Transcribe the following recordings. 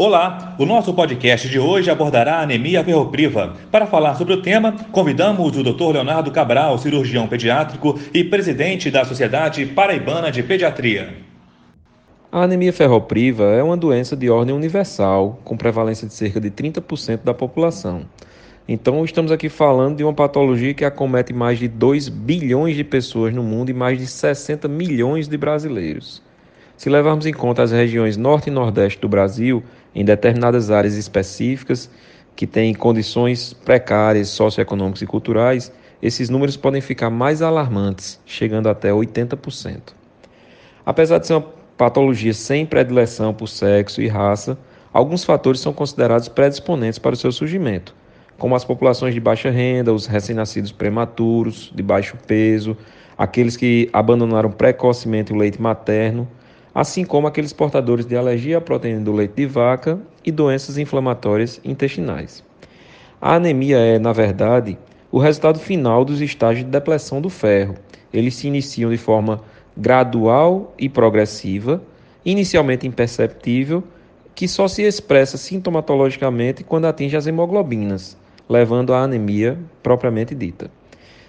Olá, o nosso podcast de hoje abordará a anemia ferropriva. Para falar sobre o tema, convidamos o Dr. Leonardo Cabral, cirurgião pediátrico e presidente da Sociedade Paraibana de Pediatria. A anemia ferropriva é uma doença de ordem universal, com prevalência de cerca de 30% da população. Então, estamos aqui falando de uma patologia que acomete mais de 2 bilhões de pessoas no mundo e mais de 60 milhões de brasileiros. Se levarmos em conta as regiões norte e nordeste do Brasil, em determinadas áreas específicas que têm condições precárias socioeconômicas e culturais, esses números podem ficar mais alarmantes, chegando até 80%. Apesar de ser uma patologia sem predileção por sexo e raça, alguns fatores são considerados predisponentes para o seu surgimento, como as populações de baixa renda, os recém-nascidos prematuros, de baixo peso, aqueles que abandonaram precocemente o leite materno assim como aqueles portadores de alergia à proteína do leite de vaca e doenças inflamatórias intestinais. A anemia é, na verdade, o resultado final dos estágios de depressão do ferro. Eles se iniciam de forma gradual e progressiva, inicialmente imperceptível, que só se expressa sintomatologicamente quando atinge as hemoglobinas, levando à anemia propriamente dita.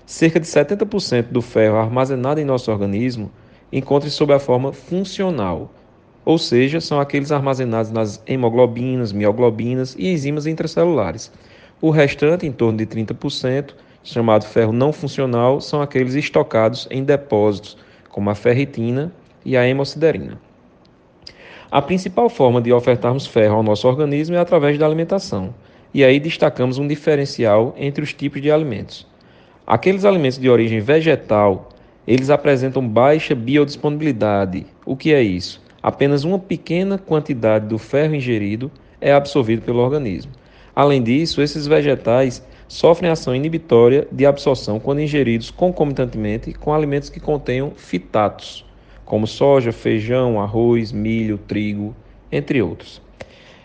Cerca de 70% do ferro armazenado em nosso organismo encontre sob a forma funcional, ou seja, são aqueles armazenados nas hemoglobinas, mioglobinas e enzimas intracelulares. O restante, em torno de 30%, chamado ferro não funcional, são aqueles estocados em depósitos, como a ferritina e a hemosiderina. A principal forma de ofertarmos ferro ao nosso organismo é através da alimentação. E aí destacamos um diferencial entre os tipos de alimentos. Aqueles alimentos de origem vegetal eles apresentam baixa biodisponibilidade. O que é isso? Apenas uma pequena quantidade do ferro ingerido é absorvido pelo organismo. Além disso, esses vegetais sofrem ação inibitória de absorção quando ingeridos concomitantemente com alimentos que contenham fitatos, como soja, feijão, arroz, milho, trigo, entre outros.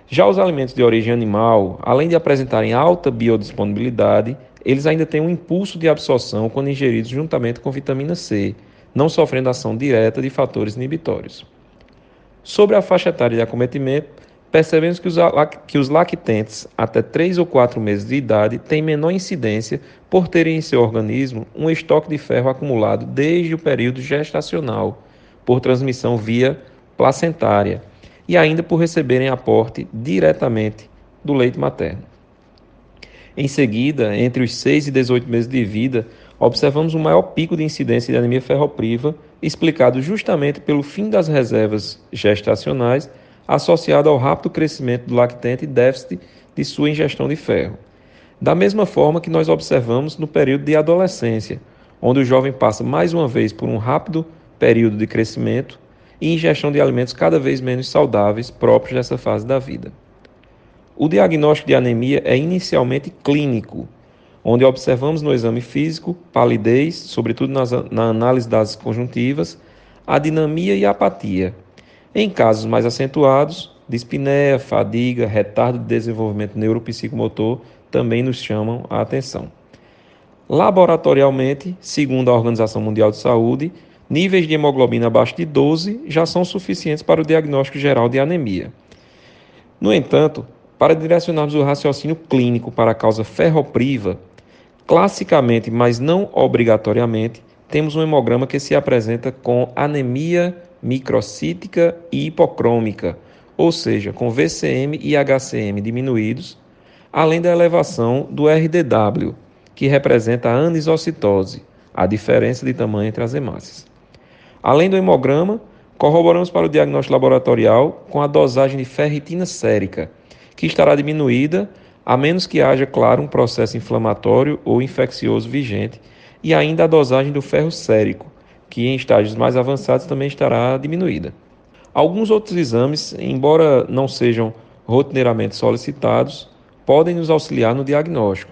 Já os alimentos de origem animal, além de apresentarem alta biodisponibilidade, eles ainda têm um impulso de absorção quando ingeridos juntamente com vitamina C, não sofrendo ação direta de fatores inibitórios. Sobre a faixa etária de acometimento, percebemos que os, que os lactentes até 3 ou 4 meses de idade têm menor incidência por terem em seu organismo um estoque de ferro acumulado desde o período gestacional, por transmissão via placentária, e ainda por receberem aporte diretamente do leite materno. Em seguida, entre os 6 e 18 meses de vida, observamos um maior pico de incidência de anemia ferropriva, explicado justamente pelo fim das reservas gestacionais, associado ao rápido crescimento do lactente e déficit de sua ingestão de ferro. Da mesma forma que nós observamos no período de adolescência, onde o jovem passa mais uma vez por um rápido período de crescimento e ingestão de alimentos cada vez menos saudáveis próprios dessa fase da vida. O diagnóstico de anemia é inicialmente clínico, onde observamos no exame físico palidez, sobretudo nas, na análise das conjuntivas, adinamia e apatia. Em casos mais acentuados, dispneia, fadiga, retardo de desenvolvimento neuropsicomotor também nos chamam a atenção. Laboratorialmente, segundo a Organização Mundial de Saúde, níveis de hemoglobina abaixo de 12 já são suficientes para o diagnóstico geral de anemia. No entanto, para direcionarmos o raciocínio clínico para a causa ferropriva, classicamente, mas não obrigatoriamente, temos um hemograma que se apresenta com anemia microcítica e hipocrômica, ou seja, com VCM e HCM diminuídos, além da elevação do RDW, que representa a anisocitose, a diferença de tamanho entre as hemácias. Além do hemograma, corroboramos para o diagnóstico laboratorial com a dosagem de ferritina sérica, que estará diminuída a menos que haja, claro, um processo inflamatório ou infeccioso vigente, e ainda a dosagem do ferro sérico, que em estágios mais avançados também estará diminuída. Alguns outros exames, embora não sejam rotineiramente solicitados, podem nos auxiliar no diagnóstico.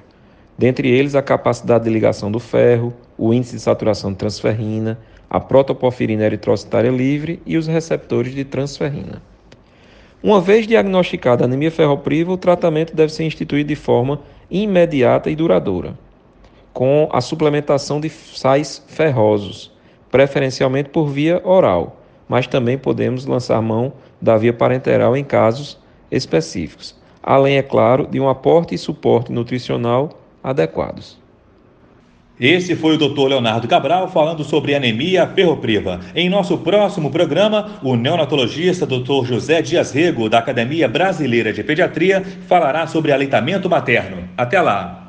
Dentre eles, a capacidade de ligação do ferro, o índice de saturação de transferrina, a protoporfirina eritrocitária livre e os receptores de transferrina. Uma vez diagnosticada anemia ferropriva, o tratamento deve ser instituído de forma imediata e duradoura, com a suplementação de sais ferrosos, preferencialmente por via oral, mas também podemos lançar mão da via parenteral em casos específicos, além, é claro, de um aporte e suporte nutricional adequados. Esse foi o Dr. Leonardo Cabral falando sobre anemia ferropriva. Em nosso próximo programa, o neonatologista Dr. José Dias Rego, da Academia Brasileira de Pediatria, falará sobre aleitamento materno. Até lá!